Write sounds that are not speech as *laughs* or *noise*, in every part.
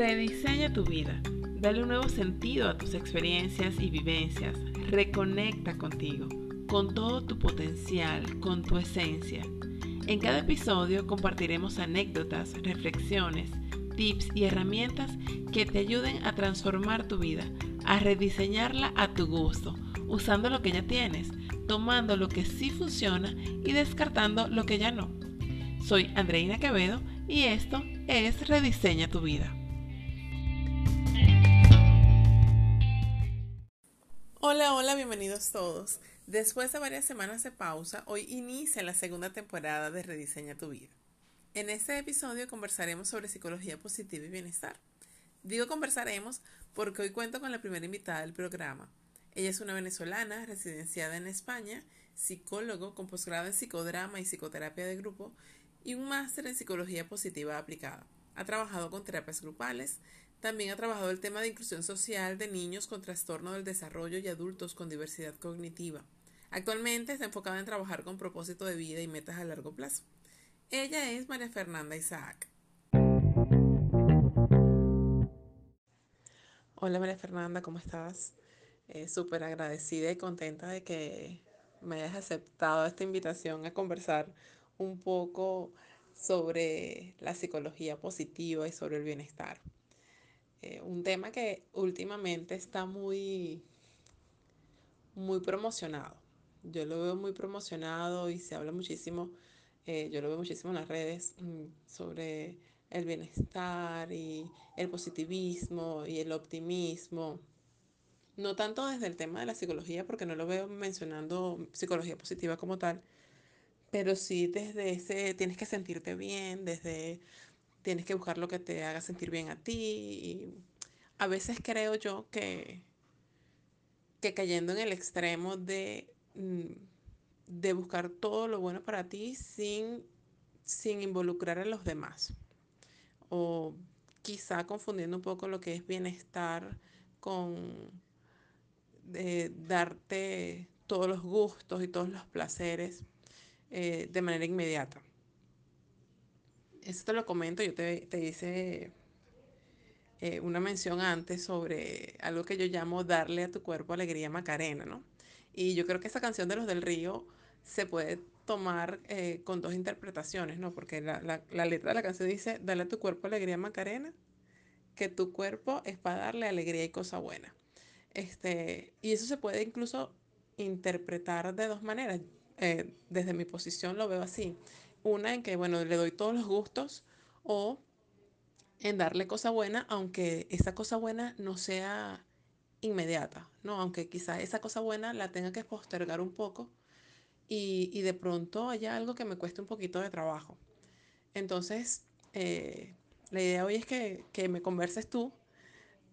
Rediseña tu vida. Dale un nuevo sentido a tus experiencias y vivencias. Reconecta contigo, con todo tu potencial, con tu esencia. En cada episodio compartiremos anécdotas, reflexiones, tips y herramientas que te ayuden a transformar tu vida, a rediseñarla a tu gusto, usando lo que ya tienes, tomando lo que sí funciona y descartando lo que ya no. Soy Andreina Quevedo y esto es Rediseña tu vida. Hola, bienvenidos todos. Después de varias semanas de pausa, hoy inicia la segunda temporada de Rediseña tu vida. En este episodio conversaremos sobre psicología positiva y bienestar. Digo conversaremos porque hoy cuento con la primera invitada del programa. Ella es una venezolana residenciada en España, psicólogo con posgrado en psicodrama y psicoterapia de grupo y un máster en psicología positiva aplicada. Ha trabajado con terapias grupales, también ha trabajado el tema de inclusión social de niños con trastorno del desarrollo y adultos con diversidad cognitiva. Actualmente está enfocada en trabajar con propósito de vida y metas a largo plazo. Ella es María Fernanda Isaac. Hola María Fernanda, ¿cómo estás? Eh, Súper agradecida y contenta de que me hayas aceptado esta invitación a conversar un poco sobre la psicología positiva y sobre el bienestar. Eh, un tema que últimamente está muy, muy promocionado. Yo lo veo muy promocionado y se habla muchísimo, eh, yo lo veo muchísimo en las redes mm, sobre el bienestar y el positivismo y el optimismo. No tanto desde el tema de la psicología, porque no lo veo mencionando psicología positiva como tal, pero sí desde ese tienes que sentirte bien, desde tienes que buscar lo que te haga sentir bien a ti. Y a veces creo yo que, que cayendo en el extremo de, mm, de buscar todo lo bueno para ti sin, sin involucrar a los demás. O quizá confundiendo un poco lo que es bienestar con de darte todos los gustos y todos los placeres eh, de manera inmediata. Eso te lo comento, yo te, te hice eh, una mención antes sobre algo que yo llamo darle a tu cuerpo alegría Macarena, ¿no? Y yo creo que esa canción de los del río se puede tomar eh, con dos interpretaciones, ¿no? Porque la, la, letra de la canción dice, dale a tu cuerpo alegría Macarena, que tu cuerpo es para darle alegría y cosa buena. Este, y eso se puede incluso interpretar de dos maneras. Eh, desde mi posición lo veo así. Una en que, bueno, le doy todos los gustos o en darle cosa buena, aunque esa cosa buena no sea inmediata, ¿no? Aunque quizás esa cosa buena la tenga que postergar un poco y, y de pronto haya algo que me cueste un poquito de trabajo. Entonces, eh, la idea hoy es que, que me converses tú,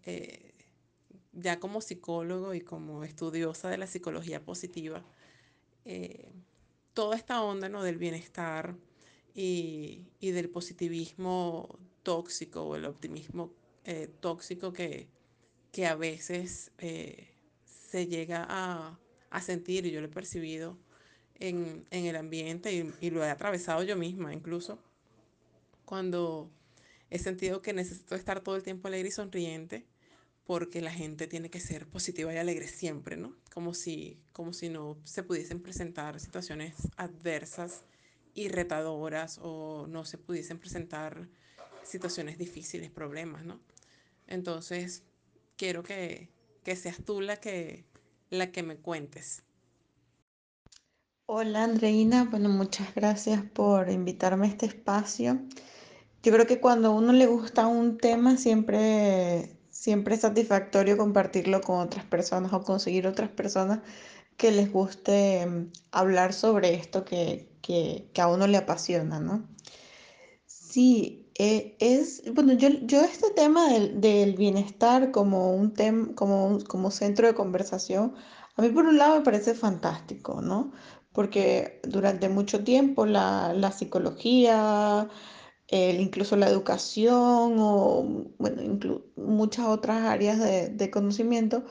eh, ya como psicólogo y como estudiosa de la psicología positiva, eh, toda esta onda ¿no? del bienestar y, y, del positivismo tóxico o el optimismo eh, tóxico que, que a veces eh, se llega a, a, sentir y yo lo he percibido en, en el ambiente y, y, lo he atravesado yo misma incluso cuando he sentido que necesito estar todo el tiempo alegre y sonriente porque la gente tiene que ser positiva y alegre siempre, ¿no? Como si, como si no se pudiesen presentar situaciones adversas y retadoras o no se pudiesen presentar situaciones difíciles, problemas, ¿no? Entonces, quiero que, que seas tú la que, la que me cuentes. Hola Andreina, bueno, muchas gracias por invitarme a este espacio. Yo creo que cuando uno le gusta un tema siempre siempre es satisfactorio compartirlo con otras personas o conseguir otras personas que les guste mm, hablar sobre esto que, que, a uno le apasiona, ¿no? Sí, eh, es, bueno, yo, yo este tema del, del bienestar como un tema, como, como centro de conversación, a mí por un lado me parece fantástico, ¿no? Porque durante mucho tiempo la, la psicología, el, incluso la educación o bueno, muchas otras áreas de, de, conocimiento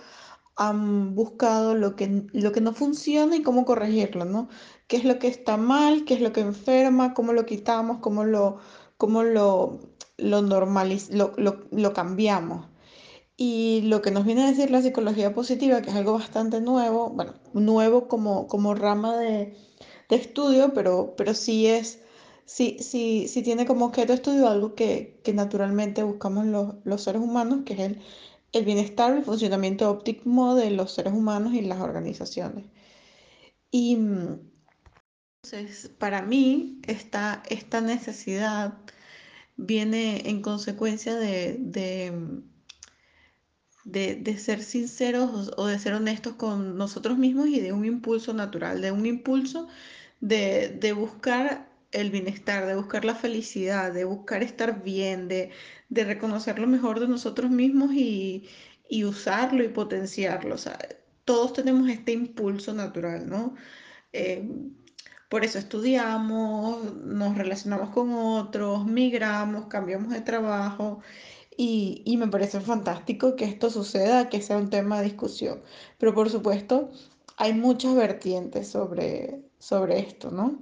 han buscado lo que, lo que no funciona y cómo corregirlo, ¿no? ¿Qué es lo que está mal? ¿Qué es lo que enferma? ¿Cómo lo quitamos? ¿Cómo lo, cómo lo lo normaliz lo, lo, lo cambiamos. Y lo que nos viene a decir la psicología positiva, que es algo bastante nuevo, bueno, nuevo como, como rama de, de estudio, pero, pero sí es, sí, sí, sí tiene como objeto de estudio algo que, que naturalmente buscamos los, los seres humanos, que es el, el bienestar, el funcionamiento óptimo de los seres humanos y las organizaciones. Y mm, entonces, para mí, esta, esta necesidad viene en consecuencia de, de, mm, de, de ser sinceros o de ser honestos con nosotros mismos y de un impulso natural, de un impulso de, de buscar el bienestar, de buscar la felicidad, de buscar estar bien, de, de reconocer lo mejor de nosotros mismos y, y usarlo y potenciarlo. O sea, todos tenemos este impulso natural, ¿no? Eh, por eso estudiamos, nos relacionamos con otros, migramos, cambiamos de trabajo y, y me parece fantástico que esto suceda, que sea un tema de discusión. Pero por supuesto, hay muchas vertientes sobre, sobre esto, ¿no?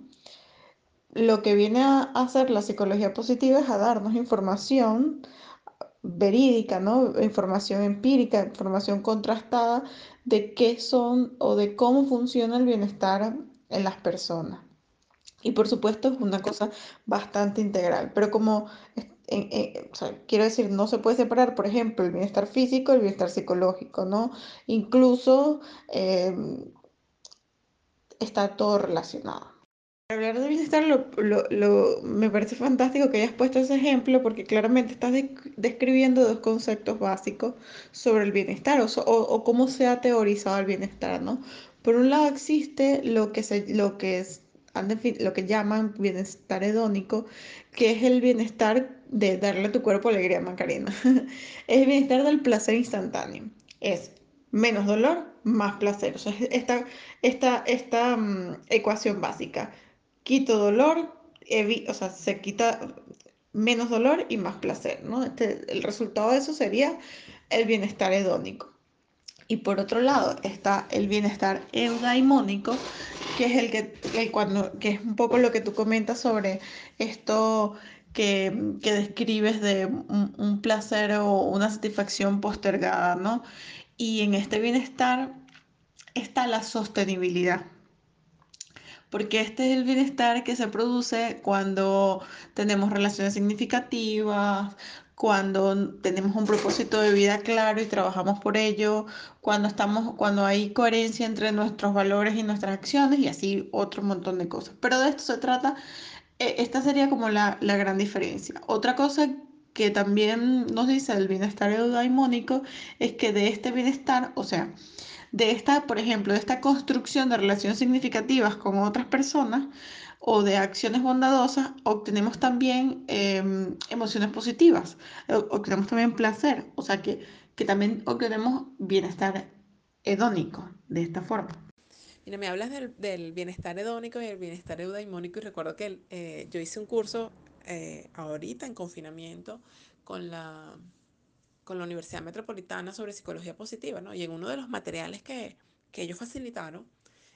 Lo que viene a hacer la psicología positiva es a darnos información verídica, ¿no? Información empírica, información contrastada de qué son o de cómo funciona el bienestar en las personas. Y por supuesto es una cosa bastante integral, pero como, quiero decir, no se puede separar, por ejemplo, el bienestar físico del bienestar psicológico, ¿no? Incluso em, está todo relacionado. Hablar de bienestar lo, lo- lo- me parece fantástico que hayas puesto ese ejemplo porque claramente estás desc- describiendo dos conceptos básicos sobre el bienestar o, o- o cómo se ha teorizado el bienestar, ¿no? Por un lado existe lo que, se, lo que es, lo que llaman bienestar hedónico, que es el bienestar de darle a tu cuerpo alegría, Macarena. *laughs* Es el bienestar del placer instantáneo. Es menos dolor, más placer. O sea, es esta, esta, esta mm, ecuación básica quito dolor, o sea, se quita menos dolor y más placer, ¿no? Este, el resultado de eso sería el bienestar hedónico. Y por otro lado está el bienestar eudaimónico, que es el que, el cuando, que es un poco lo que tú comentas sobre esto que, que describes de un, un placer o una satisfacción postergada, ¿no? Y en este bienestar está la sostenibilidad porque este es el bienestar que se produce cuando tenemos relaciones significativas, cuando tenemos un propósito de vida claro y trabajamos por ello, cuando estamos, cuando hay coherencia entre nuestros valores y nuestras acciones y así otro montón de cosas. Pero de esto se trata, eh, esta sería como la, la gran diferencia. Otra cosa que también nos dice el bienestar eudaimónico es que de este bienestar, o sea, de esta, por ejemplo, de esta construcción de relaciones significativas con otras personas o de acciones bondadosas, obtenemos también em, emociones positivas, obtenemos también placer, o sea que, que también obtenemos bienestar hedónico de esta forma. Mira, me hablas del, del bienestar hedónico y el bienestar eudaimónico y recuerdo que eh, yo hice un curso eh, ahorita en confinamiento con la, con la Universidad Metropolitana sobre psicología positiva, ¿no? Y en uno de los materiales que, que ellos facilitaron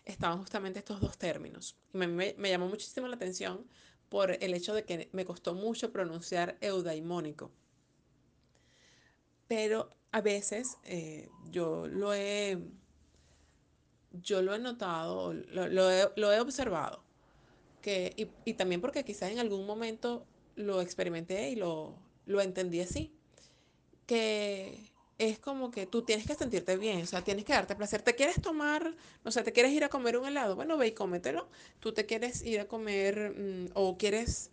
estaban justamente estos dos términos. Y me, me, me llamó muchísimo la atención por el hecho de que me costó mucho pronunciar eudaimónico. Pero a veces eh, yo lo he, yo lo he notado, lo, lo he, lo he observado, que, y, y también porque quizás en algún momento lo experimenté y lo, lo entendí así, que es como que tú tienes que sentirte bien, o sea, tienes que darte placer. ¿Te quieres tomar, no sé, te quieres ir a comer un helado? Bueno, ve y cómetelo. Tú te quieres ir a comer mm, o quieres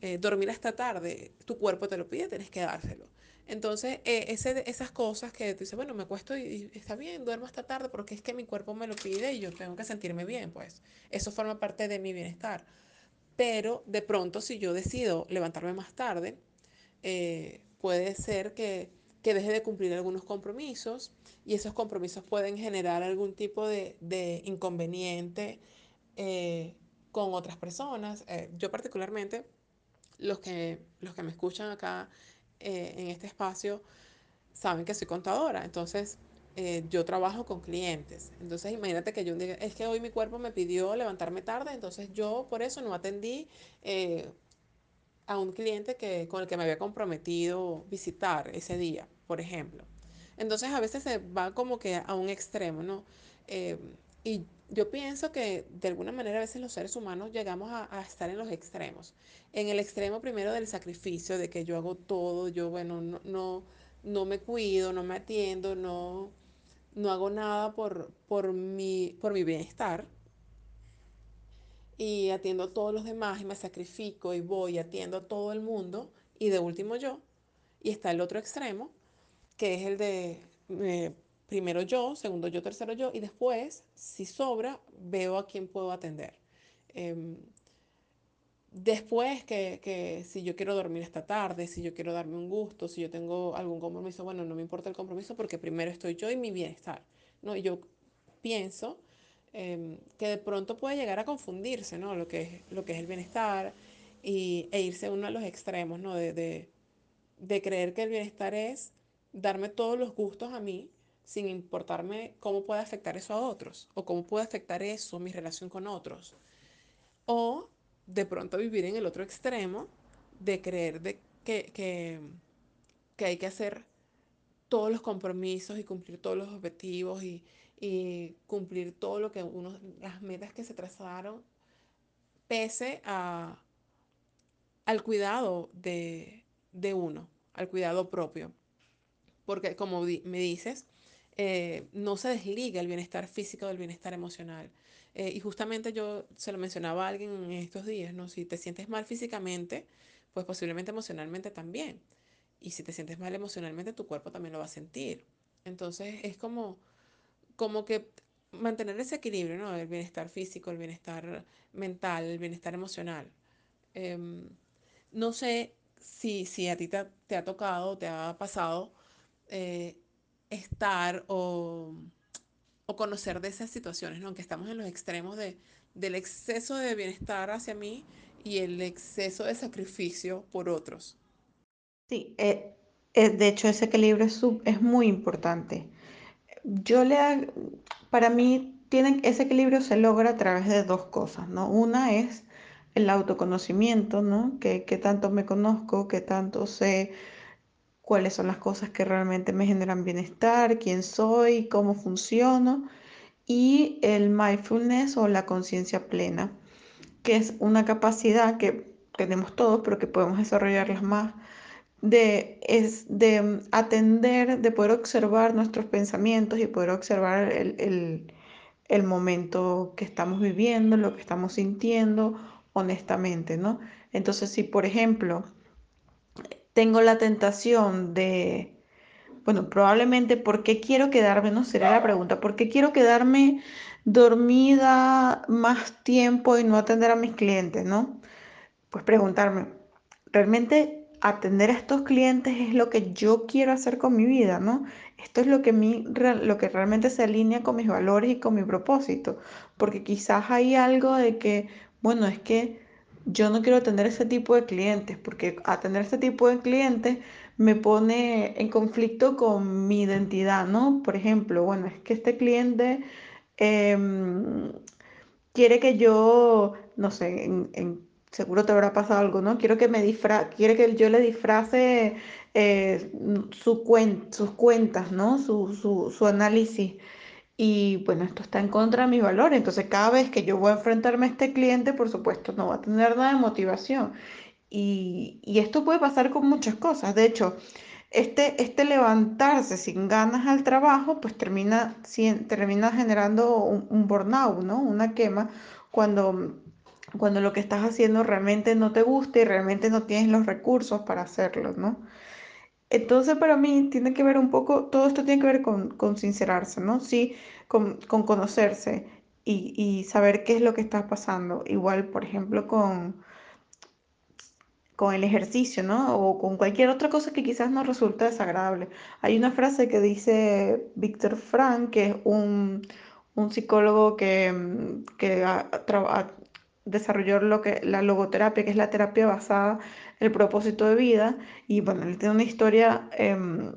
eh, dormir hasta tarde, tu cuerpo te lo pide, tienes que dárselo. Entonces, eh, esas cosas que tú dices, bueno, me acuesto y, y está bien, duermo hasta tarde porque es que mi cuerpo me lo pide y yo tengo que sentirme bien, pues eso forma parte de mi bienestar. Pero de pronto, si yo decido levantarme más tarde, eh, puede ser que, que, deje de cumplir algunos compromisos y esos compromisos pueden generar algún tipo de, de inconveniente eh, con otras personas. Eh, yo particularmente, los que, los que me escuchan acá eh, en este espacio saben que soy contadora, entonces yo trabajo con clientes. Entonces imagínate que yo día, es que hoy mi cuerpo me pidió levantarme tarde, entonces yo por eso no atendí a un cliente que, con el que me había comprometido visitar ese día, por ejemplo. Entonces a veces se va como que a un extremo, ¿no? Eh, y yo pienso que de alguna manera a veces los seres humanos llegamos a, a, estar en los extremos. En el extremo primero del sacrificio, de que yo hago todo, yo, bueno, no, no, no me cuido, no me atiendo, no, no hago nada por, por, mi, por mi bienestar y atiendo a todos los demás y me sacrifico y voy y atiendo a todo el mundo y de último yo. Y está el otro extremo, que es el de eh, primero yo, segundo yo, tercero yo y después, si sobra, veo a quién puedo atender. Eh, Después que, que, si yo quiero dormir esta tarde, si yo quiero darme un gusto, si yo tengo algún compromiso, bueno, no me importa el compromiso porque primero estoy yo y mi bienestar, ¿no? Y yo pienso eh, que de pronto puede llegar a confundirse, ¿no? Lo que es, lo que es el bienestar y, e irse uno a los extremos, ¿no? De, de, de creer que el bienestar es darme todos los gustos a mí sin importarme cómo puede afectar eso a otros o cómo puede afectar eso mi relación con otros. O de pronto vivir en el otro extremo de creer de que, que, que hay que hacer todos los compromisos y cumplir todos los objetivos y, y cumplir todo lo que uno, las metas que se trazaron, pese a, al cuidado de, de uno, al cuidado propio. Porque como me dices, eh, no se desliga el bienestar físico del bienestar emocional. Eh, y justamente yo se lo mencionaba a alguien en estos días, ¿no? Si te sientes mal físicamente, pues posiblemente emocionalmente también. Y si te sientes mal emocionalmente, tu cuerpo también lo va a sentir. Entonces es como, como que mantener ese equilibrio, ¿no? El bienestar físico, el bienestar mental, el bienestar emocional. Eh, no sé si, si a ti te, ha tocado, te ha pasado eh, estar o, o, conocer de esas situaciones, ¿no? Que estamos en los extremos de, del exceso de bienestar hacia mí y el exceso de sacrificio por otros. Sí, eh, eh, de hecho ese equilibrio es, es muy importante. Yo le, para mí, tienen, ese equilibrio se logra a través de dos cosas, ¿no? Una es el autoconocimiento, ¿no? Que, que tanto me conozco, que tanto sé cuáles son las cosas que realmente me generan bienestar, quién soy, cómo funciono. Y el mindfulness o la conciencia plena, que es una capacidad que tenemos todos, pero que podemos desarrollarlas más de, es de mm, atender, de poder observar nuestros pensamientos y poder observar el, el, el momento que estamos viviendo, lo que estamos sintiendo honestamente, ¿no? Entonces, si por ejemplo tengo la tentación de, bueno, probablemente, ¿por qué quiero quedarme? No sería la pregunta, ¿por qué quiero quedarme dormida más tiempo y no atender a mis clientes, ¿no? pues preguntarme, ¿realmente atender a estos clientes es lo que yo quiero hacer con mi vida, ¿no? Esto es lo que, lo que realmente se alinea con mis valores y con mi propósito, porque quizás hay algo de que, bueno, es que yo no quiero atender ese tipo de clientes, porque atender ese tipo de clientes me pone en conflicto con mi identidad, ¿no? Por ejemplo, bueno, es que este cliente... Eh, quiere que yo, no sé, en, en- seguro te habrá pasado algo, ¿no? Quiero que me disfra quiere que yo le disfrace eh, su cuen- sus cuentas, ¿no? Su, su, su análisis. Y bueno, esto está en contra de mis valores. Entonces, cada vez que yo voy a enfrentarme a este cliente, por supuesto, no va a tener nada de motivación. Y, y esto puede pasar con muchas cosas. De hecho, este, este levantarse sin ganas al trabajo, pues termina, sien- termina generando un burnout, ¿no? Una quema cuando, cuando lo que estás haciendo realmente no te gusta y realmente no tienes los recursos para hacerlo, ¿no? Entonces, para mí tiene que ver un poco, todo esto tiene que ver con, con sincerarse, ¿no? Sí, con, con conocerse y, y saber qué es lo que está pasando. Igual, por ejemplo, con con el ejercicio, ¿no? O con cualquier otra cosa que quizás nos resulte desagradable. Hay una frase que dice Víctor Frank, que es un, un psicólogo que, mm, que ha- desarrolló lo que, la logoterapia, que es la terapia basada en el propósito de vida. Y bueno, él tiene una historia em,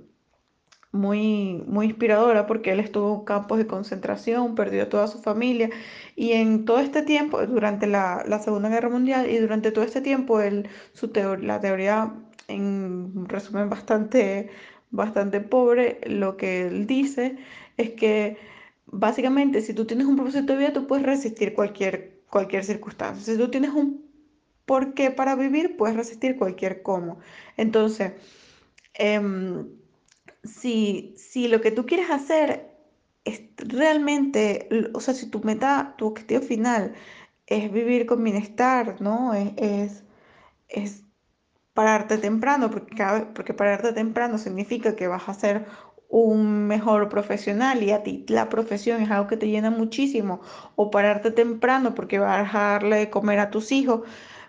muy, muy inspiradora porque él estuvo en campos de concentración, perdió toda su familia y en todo este tiempo, durante la, la Segunda Guerra Mundial y durante todo este tiempo, él, su la teoría, en resumen bastante, bastante pobre, lo que él dice es que básicamente si tú tienes un propósito de vida, tú puedes resistir cualquier, cualquier circunstancia. Si tú tienes un porqué para vivir, puedes resistir cualquier cómo. Entonces, em, si, si lo que tú quieres hacer es realmente, o sea, si tu meta, tu objetivo final es vivir con bienestar, ¿no? Es, es, es pararte temprano, porque, porque pararte temprano significa que vas a ser un mejor profesional y a ti la profesión es algo que te llena muchísimo, o pararte temprano porque vas a darle de comer a tus hijos.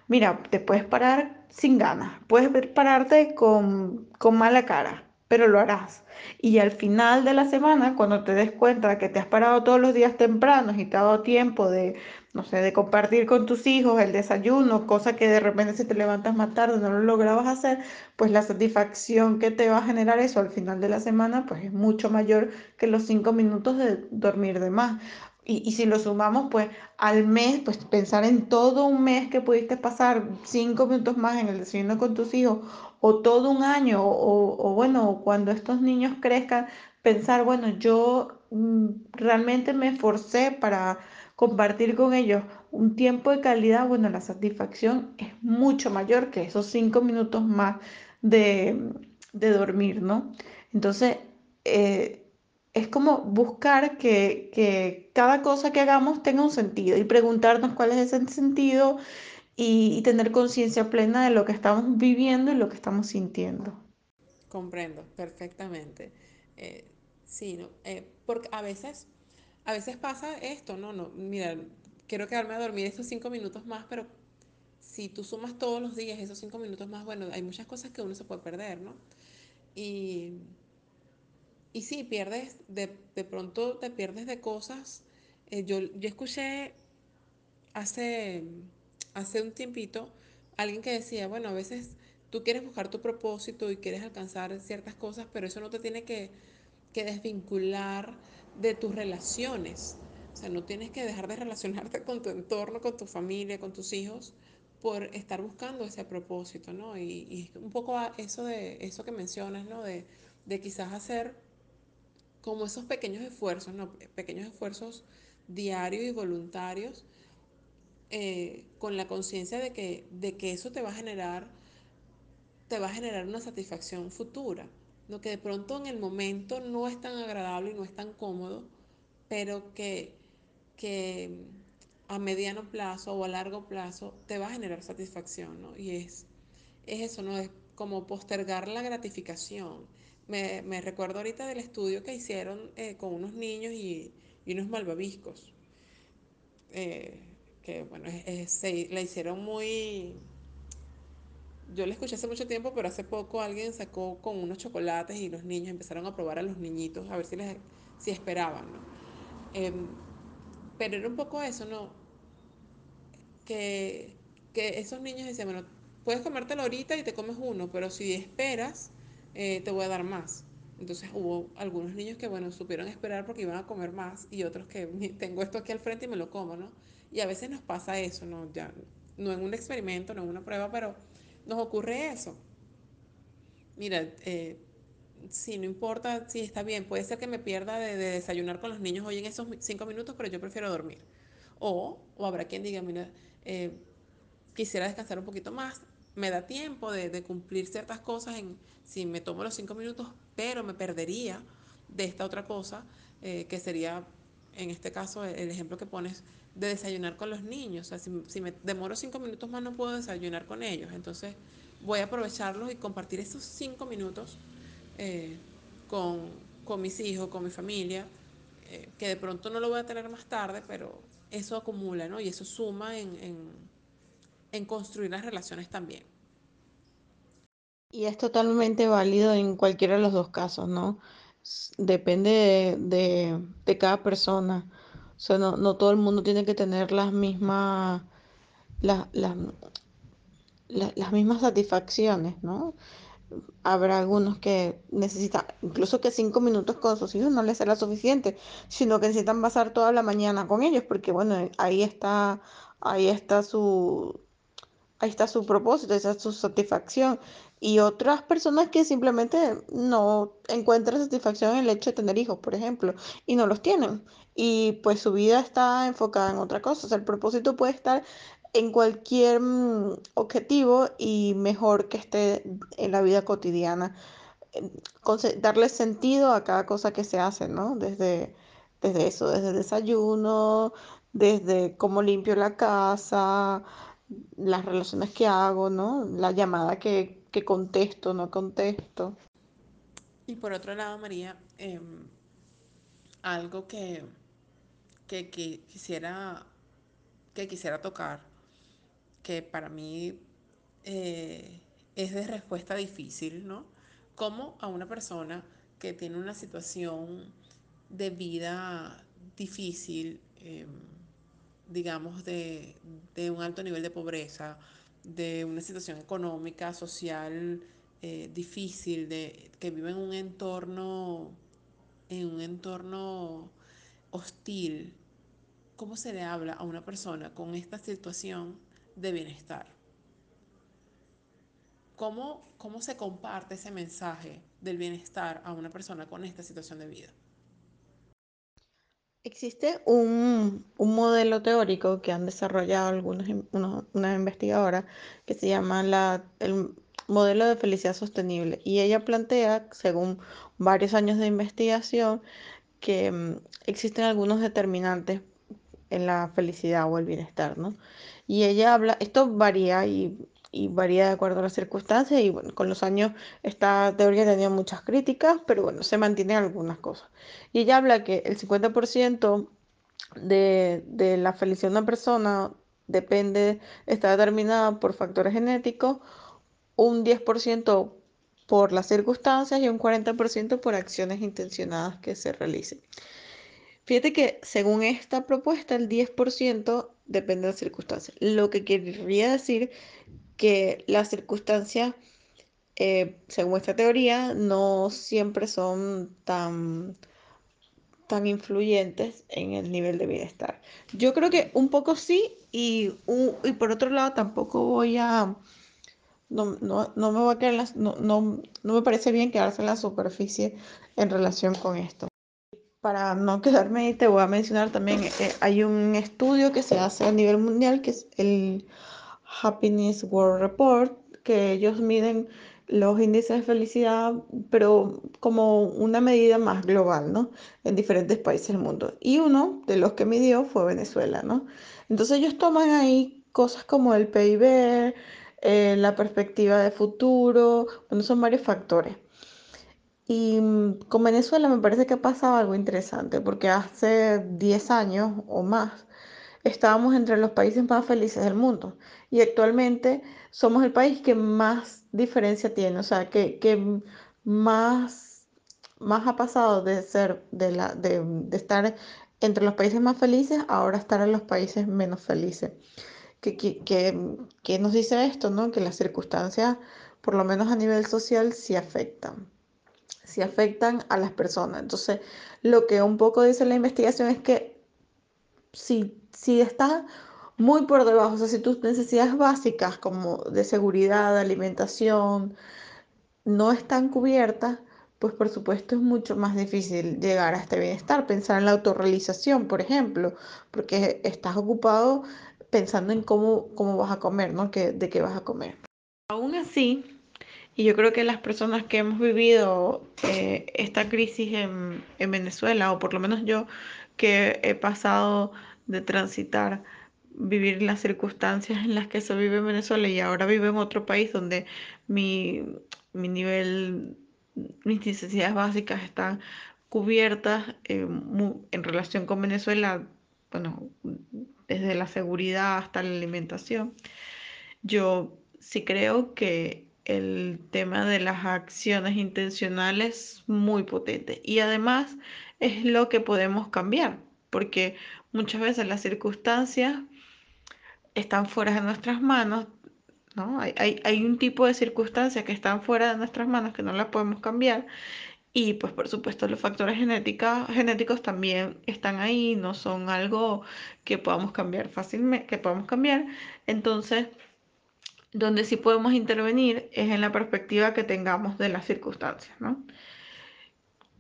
Mira, te puedes parar sin ganas, puedes pararte con, con mala cara, pero lo harás. Y al final de la semana, cuando te des cuenta que te has parado todos los días tempranos y te ha dado tiempo de, no sé, de compartir con tus hijos el desayuno, cosa que de repente si te levantas más tarde no lo lograbas hacer, pues la satisfacción que te va a generar eso al final de la semana, pues es mucho mayor que los cinco minutos de dormir de más. Y, si lo sumamos, pues al mes, pues pensar en todo un mes que pudiste pasar cinco minutos más en el desayuno con tus hijos, o todo un año, o, o bueno, cuando estos niños crezcan, pensar, bueno, yo mm, realmente me esforcé para compartir con ellos un tiempo de calidad, bueno, la satisfacción es mucho mayor que esos cinco minutos más de, de dormir, ¿no? Entonces, eh, es como buscar que, que cada cosa que hagamos tenga un sentido y preguntarnos cuál es ese sentido y, tener conciencia plena de lo que estamos viviendo y lo que estamos sintiendo. Comprendo perfectamente. Eh, sí, ¿no? Eh, porque a veces, a veces pasa esto, ¿no? No, mira, quiero quedarme a dormir estos cinco minutos más, pero si tú sumas todos los días esos cinco minutos más, bueno, hay muchas cosas que uno se puede perder, ¿no? Y, y sí, pierdes, de, de pronto te pierdes de cosas. Eh, yo, yo escuché hace, hace un tiempito alguien que decía, bueno, a veces tú quieres buscar tu propósito y quieres alcanzar ciertas cosas, pero eso no te tiene que, que desvincular de tus relaciones. O sea, no tienes que dejar de relacionarte con tu entorno, con tu familia, con tus hijos, por estar buscando ese propósito, ¿no? Y, y un poco eso de eso que mencionas, ¿no? De, de quizás hacer como esos pequeños esfuerzos, ¿no? Pequeños esfuerzos diarios y voluntarios eh, con la conciencia de que, de que eso te va a generar, te va a generar una satisfacción futura. Lo que de pronto en el momento no es tan agradable y no es tan cómodo, pero que, que a mediano plazo o a largo plazo te va a generar satisfacción, ¿no? Y es, es eso, ¿no? Es como postergar la gratificación. Me, recuerdo ahorita del estudio que hicieron eh, con unos niños y, y unos malvaviscos eh, que bueno, es, se, la hicieron muy... Yo la escuché hace mucho tiempo, pero hace poco alguien sacó con unos chocolates y los niños empezaron a probar a los niñitos a ver si, les, si esperaban, ¿no? Eh, pero era un poco eso, ¿no? Que, que esos niños decían, bueno, puedes comértelo ahorita y te comes uno, pero si esperas, eh, te voy a dar más. Entonces hubo algunos niños que, bueno, supieron esperar porque iban a comer más y otros que tengo esto aquí al frente y me lo como, ¿no? Y a veces nos pasa eso, ¿no? Ya, no en un experimento, no en una prueba, pero nos ocurre eso. Mira, eh, sí, no importa si está bien, puede ser que me pierda de, de desayunar con los niños hoy en esos cinco minutos, pero yo prefiero dormir. O, o habrá quien diga, mira, eh, quisiera descansar un poquito más, me da tiempo de, cumplir ciertas cosas si me tomo los cinco minutos, pero me perdería de esta otra cosa, eh, que sería, en este caso, el ejemplo que pones de desayunar con los niños. O sea, si, me demoro cinco minutos más, no puedo desayunar con ellos. Entonces, voy a aprovecharlos y compartir esos cinco minutos eh, con, mis hijos, con mi familia, eh, que de pronto no lo voy a tener más tarde, pero eso acumula, ¿no? Y eso suma en en construir las relaciones también. Y es totalmente válido en cualquiera de los dos casos, ¿no? Depende de, de- cada persona. O sea, no, no todo el mundo tiene que tener las mismas, las, la- las mismas satisfacciones, ¿no? Habrá algunos que necesitan, incluso que cinco minutos con sus hijos no les será suficiente, sino que necesitan pasar toda la mañana con ellos, porque bueno, ahí está, ahí está su, ahí está su propósito, esa es su satisfacción. Y otras personas que simplemente no encuentran satisfacción en el hecho de tener hijos, por ejemplo, y no los tienen. Y pues su vida está enfocada en otra cosa. O sea, el propósito puede estar en cualquier mm, objetivo y mejor que esté en la vida cotidiana. Darle sentido a cada cosa que se hace, ¿no? Desde, desde eso, desde el desayuno, desde cómo limpio la casa las relaciones que hago, ¿no? La llamada que, que contesto, no contesto. Y por otro lado, María, em, algo que, que, quisiera, que quisiera tocar, que para mí eh, es de respuesta difícil, ¿no? ¿Cómo a una persona que tiene una situación de vida difícil, eh, digamos, de, de, un alto nivel de pobreza, de una situación económica, social eh, difícil, de, que vive en un entorno, en un entorno hostil, ¿cómo se le habla a una persona con esta situación de bienestar? ¿Cómo, ¿Cómo se comparte ese mensaje del bienestar a una persona con esta situación de vida? Existe un, un modelo teórico que han desarrollado unos- unas investigadoras que se llama la, el modelo de felicidad sostenible y ella plantea, según varios años de investigación, que mm, existen algunos determinantes en la felicidad o el bienestar, ¿no? Y ella habla, esto varía y, y varía de acuerdo a las circunstancias y bueno, con los años esta teoría tenido muchas críticas, pero bueno, se mantienen algunas cosas. Y ella habla que el 50% de, de la felicidad de una persona depende, está determinada por factores genéticos, un 10% por las circunstancias y un 40% por acciones intencionadas que se realicen. Fíjate que según esta propuesta, el 10% depende de las circunstancias, lo que querría decir que las circunstancias, eh, según esta teoría, no siempre son tan, tan influyentes en el nivel de bienestar. Yo creo que un poco sí y, y por otro lado tampoco voy a, no, no, no me voy a quedar en las- no, no, no me parece bien quedarse en la superficie en relación con esto. Para no quedarme ahí, te voy a mencionar también, eh, hay un estudio que se hace a nivel mundial, que es el Happiness World Report, que ellos miden los índices de felicidad, pero como una medida más global, ¿no? En diferentes países del mundo. Y uno de los que midió fue Venezuela, ¿no? Entonces ellos toman ahí cosas como el PIB, eh, la perspectiva de futuro, bueno, son varios factores. Y mm, con Venezuela me parece que ha pasado algo interesante, porque hace 10 años o más estábamos entre los países más felices del mundo y actualmente somos el país que más diferencia tiene, o sea, que, que más, más ha pasado de ser, de, la, de, estar entre los países más felices, ahora estar en los países menos felices. ¿Qué, qué, qué- qué nos dice esto, no? Que las circunstancias, por lo menos a nivel social, sí afectan si afectan a las personas. Entonces, lo que un poco dice la investigación es que si, si estás muy por debajo, o sea, si tus necesidades básicas como de seguridad, alimentación, no están cubiertas, pues por supuesto es mucho más difícil llegar a este bienestar. Pensar en la autorrealización, por ejemplo, porque estás ocupado pensando en cómo, cómo vas a comer, ¿no? Que, de qué vas a comer. Aún así, y yo creo que las personas que hemos vivido eh, esta crisis en Venezuela, o por lo menos yo que he pasado de transitar, vivir las circunstancias en las que se vive en Venezuela y ahora vivo en otro país donde mi, mi nivel, mis necesidades básicas están cubiertas eh, en relación con Venezuela, bueno, desde la seguridad hasta la alimentación. Yo sí creo que el tema de las acciones intencionales es muy potente y además es lo que podemos cambiar, porque muchas veces las circunstancias están fuera de nuestras manos, ¿no? Hay, hay, un tipo de circunstancias que están fuera de nuestras manos que no las podemos cambiar y pues por supuesto los factores genéticos también están ahí, no son algo que podamos cambiar fácilmente, que podamos cambiar. Entonces, donde sí podemos intervenir es en la perspectiva que tengamos de las circunstancias, ¿no?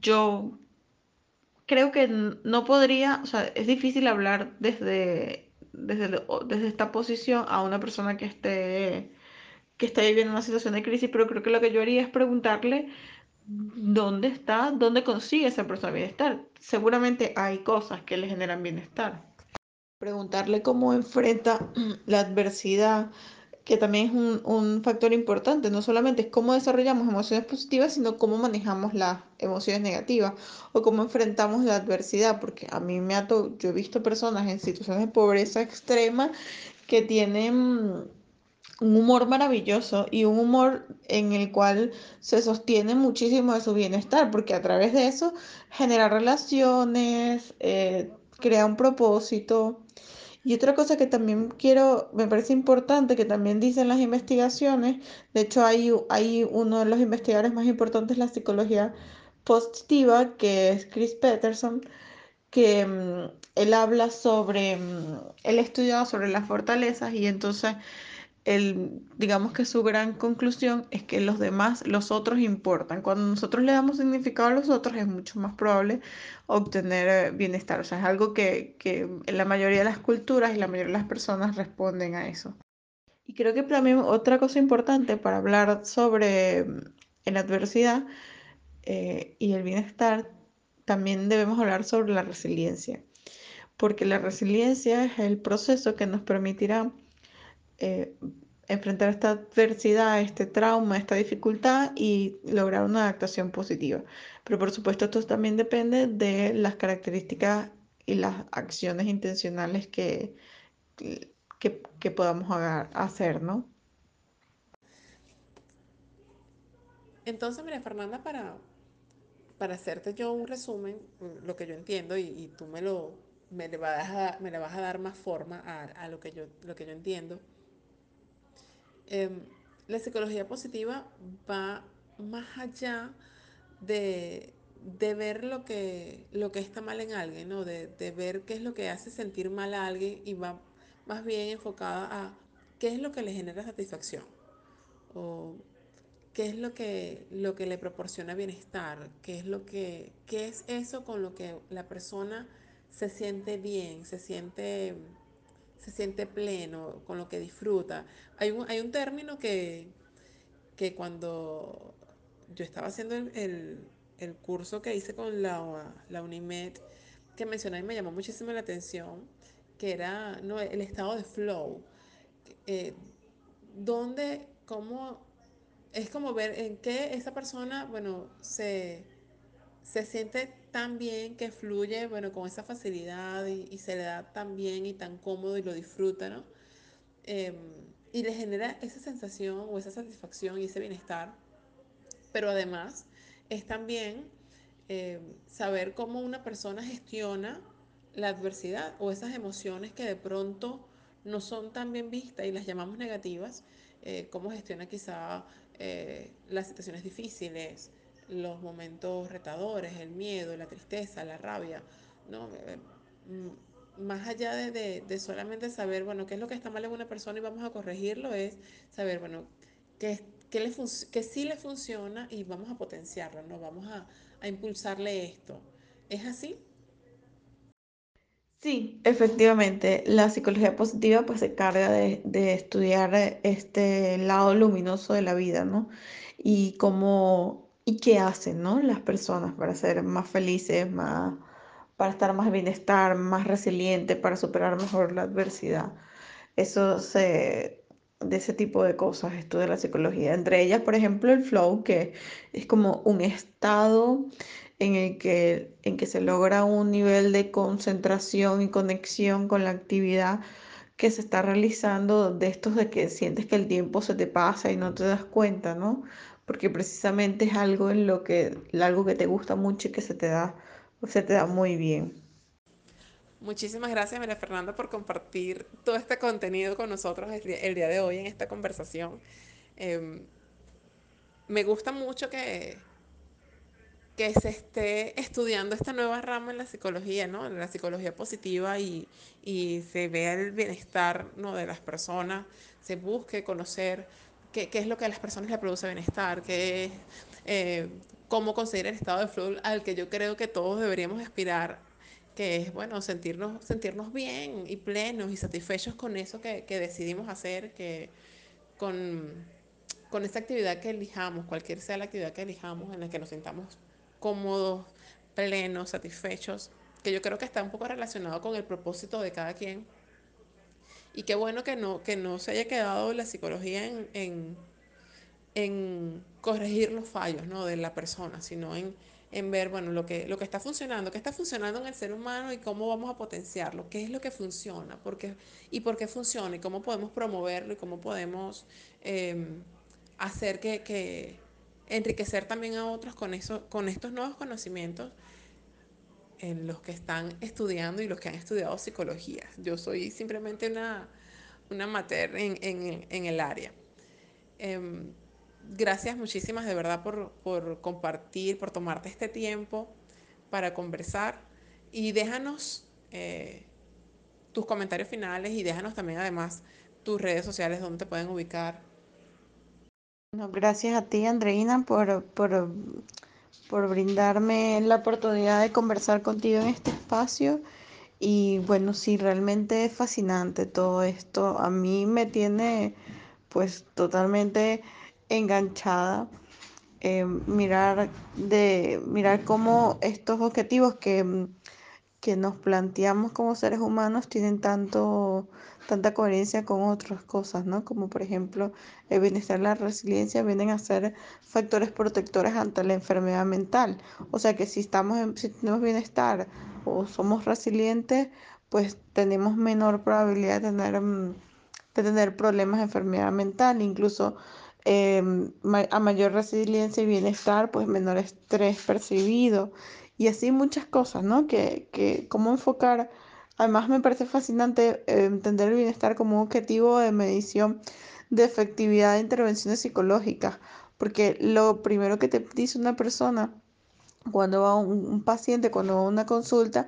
Yo creo que no podría, o sea, es difícil hablar desde, desde, desde esta posición a una persona que esté, que esté viviendo una situación de crisis, pero creo que lo que yo haría es preguntarle dónde está, dónde consigue esa persona bienestar. Seguramente hay cosas que le generan bienestar. Preguntarle cómo enfrenta *clears throat* la adversidad, que también es un, un, factor importante, no solamente es cómo desarrollamos emociones positivas, sino cómo manejamos las emociones negativas o cómo enfrentamos la adversidad, porque a mí me ha yo he visto personas en situaciones de pobreza extrema que tienen un humor maravilloso y un humor en el cual se sostiene muchísimo de su bienestar, porque a través de eso genera relaciones, eh, crea un propósito. Y otra cosa que también quiero, me parece importante, que también dicen las investigaciones, de hecho hay, hay uno de los investigadores más importantes de la psicología positiva, que es Chris Peterson, que um, él habla sobre, um, él estudiado sobre las fortalezas y entonces él, digamos que su gran conclusión es que los demás, los otros importan. Cuando nosotros le damos significado a los otros es mucho más probable obtener eh, bienestar. O sea, es algo que, que la mayoría de las culturas y la mayoría de las personas responden a eso. Y creo que también otra cosa importante para hablar sobre mm, la adversidad eh, y el bienestar, también debemos hablar sobre la resiliencia, porque la resiliencia es el proceso que nos permitirá eh, enfrentar esta adversidad, este trauma, esta dificultad y lograr una adaptación positiva. Pero por supuesto esto también depende de las características y las acciones intencionales que, que, podamos hacer, ¿no? Entonces, mira, Fernanda, para, para hacerte yo un resumen, lo que yo entiendo, y, y tú me lo me le, vas a, me le vas a dar más forma a, a lo, que yo, lo que yo entiendo. Eh, la psicología positiva va más allá de, de ver lo que, lo que está mal en alguien, ¿no? De, de, ver qué es lo que hace sentir mal a alguien y va más bien enfocada a qué es lo que le genera satisfacción o qué es lo que, lo que le proporciona bienestar, qué es, lo que, qué es eso con lo que la persona se siente bien, se siente, se siente pleno, con lo que disfruta. Hay un, hay un término que, que cuando yo estaba haciendo el, el, curso que hice con la, la UNIMED, que mencioné y me llamó muchísimo la atención, que era no, el estado de flow, eh, donde, cómo, es como ver en qué esa persona, bueno, se, se siente tan bien que fluye, bueno, con esa facilidad y, y se le da tan bien y tan cómodo y lo disfruta, ¿no? Eh, y le genera esa sensación o esa satisfacción y ese bienestar. Pero además es también eh, saber cómo una persona gestiona la adversidad o esas emociones que de pronto no son tan bien vistas y las llamamos negativas, eh, cómo gestiona quizá eh, las situaciones difíciles, los momentos retadores, el miedo, la tristeza, la rabia, ¿no? más allá de, de, solamente saber, bueno, qué es lo que está mal en una persona y vamos a corregirlo, es saber, bueno, qué, qué, le qué sí le funciona y vamos a potenciarlo, ¿no? Vamos a, a impulsarle esto. ¿Es así? Sí, efectivamente, la psicología positiva pues se carga de, de estudiar eh, este lado luminoso de la vida, ¿no? Y cómo, y qué hacen, ¿no? Las personas para ser más felices, más, para estar más bienestar, más resiliente, para superar mejor la adversidad. Eso se, de ese tipo de cosas estudia la psicología. Entre ellas, por ejemplo, el flow, que es como un estado en el que, en que se logra un nivel de concentración y conexión con la actividad que se está realizando, de estos de que sientes que el tiempo se te pasa y no te das cuenta, ¿no? Porque precisamente es algo en lo que, algo que te gusta mucho y que se te da, se te da muy bien. Muchísimas gracias, María Fernanda, por compartir todo este contenido con nosotros el día, de hoy en esta conversación. Eh, me gusta mucho que, que se esté estudiando esta nueva rama en la psicología, ¿no? En la psicología positiva y, y se vea el bienestar ¿no? de las personas, se busque conocer qué, qué, es lo que a las personas les produce bienestar, qué es, eh, cómo conseguir el estado de flow al que yo creo que todos deberíamos aspirar, que es, bueno, sentirnos, sentirnos bien y plenos y satisfechos con eso que, que decidimos hacer, que con, con esa actividad que elijamos, cualquier sea la actividad que elijamos, en la que nos sintamos cómodos, plenos, satisfechos, que yo creo que está un poco relacionado con el propósito de cada quien. Y qué bueno que no, que no se haya quedado la psicología en, en, en corregir los fallos ¿no? de la persona, sino en, en ver, bueno, lo que, lo que está funcionando, qué está funcionando en el ser humano y cómo vamos a potenciarlo, qué es lo que funciona, por y por qué funciona, y cómo podemos promoverlo y cómo podemos eh, hacer que, que, enriquecer también a otros con, eso, con estos nuevos conocimientos en los que están estudiando y los que han estudiado psicología. Yo soy simplemente una, una amateur en, en, en el área. Eh, gracias muchísimas de verdad por, por, compartir, por tomarte este tiempo para conversar y déjanos eh, tus comentarios finales y déjanos también además tus redes sociales donde te pueden ubicar. No, gracias a ti, Andreina, por, por, por brindarme la oportunidad de conversar contigo en este espacio. Y bueno, sí, realmente es fascinante todo esto. A mí me tiene pues totalmente enganchada. Eh, mirar de mirar cómo estos objetivos que, que nos planteamos como seres humanos tienen tanto tanta coherencia con otras cosas, ¿no? Como por ejemplo el bienestar y la resiliencia vienen a ser factores protectores ante la enfermedad mental. O sea que si estamos en, si tenemos bienestar o somos resilientes, pues tenemos menor probabilidad de tener, mm, de tener problemas de enfermedad mental, incluso eh, a mayor resiliencia y bienestar, pues menor estrés percibido y así muchas cosas, ¿no? Que, que cómo enfocar Además, me parece fascinante eh, entender el bienestar como un objetivo de medición de efectividad de intervenciones psicológicas, porque lo primero que te dice una persona cuando va un, un paciente, cuando va a una consulta,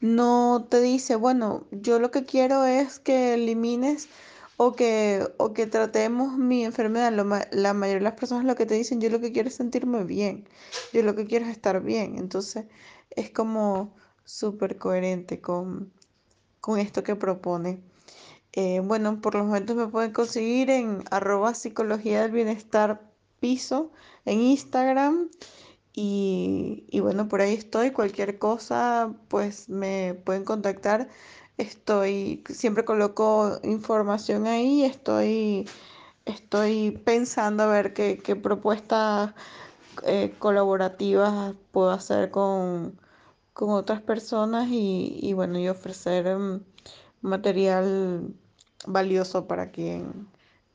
no te dice, bueno, yo lo que quiero es que elimines o que, o que tratemos mi enfermedad. Lo, la mayoría de las personas lo que te dicen, yo lo que quiero es sentirme bien, yo lo que quiero es estar bien. Entonces, es como súper coherente con con esto que propone. Eh, bueno, por los momentos me pueden conseguir en arroba psicología del bienestar piso en Instagram. Y, y, bueno, por ahí estoy. Cualquier cosa, pues me pueden contactar. Estoy, siempre coloco información ahí. Estoy, estoy pensando a ver qué, qué propuestas eh, colaborativas puedo hacer con, con otras personas y, y bueno, y ofrecer um, material valioso para quien,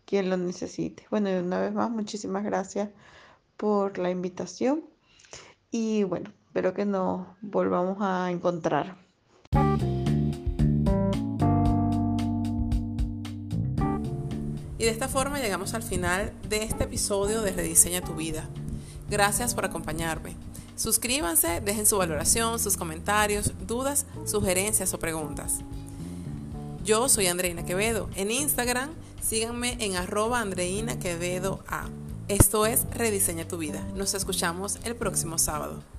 quien lo necesite. Bueno, y una vez más, muchísimas gracias por la invitación y bueno, espero que nos volvamos a encontrar. Y de esta forma llegamos al final de este episodio de Rediseña tu vida. Gracias por acompañarme. Suscríbanse, dejen su valoración, sus comentarios, dudas, sugerencias o preguntas. Yo soy Andreina Quevedo. En Instagram, síganme en arroba Andreina Quevedo A. Esto es Rediseña tu vida. Nos escuchamos el próximo sábado.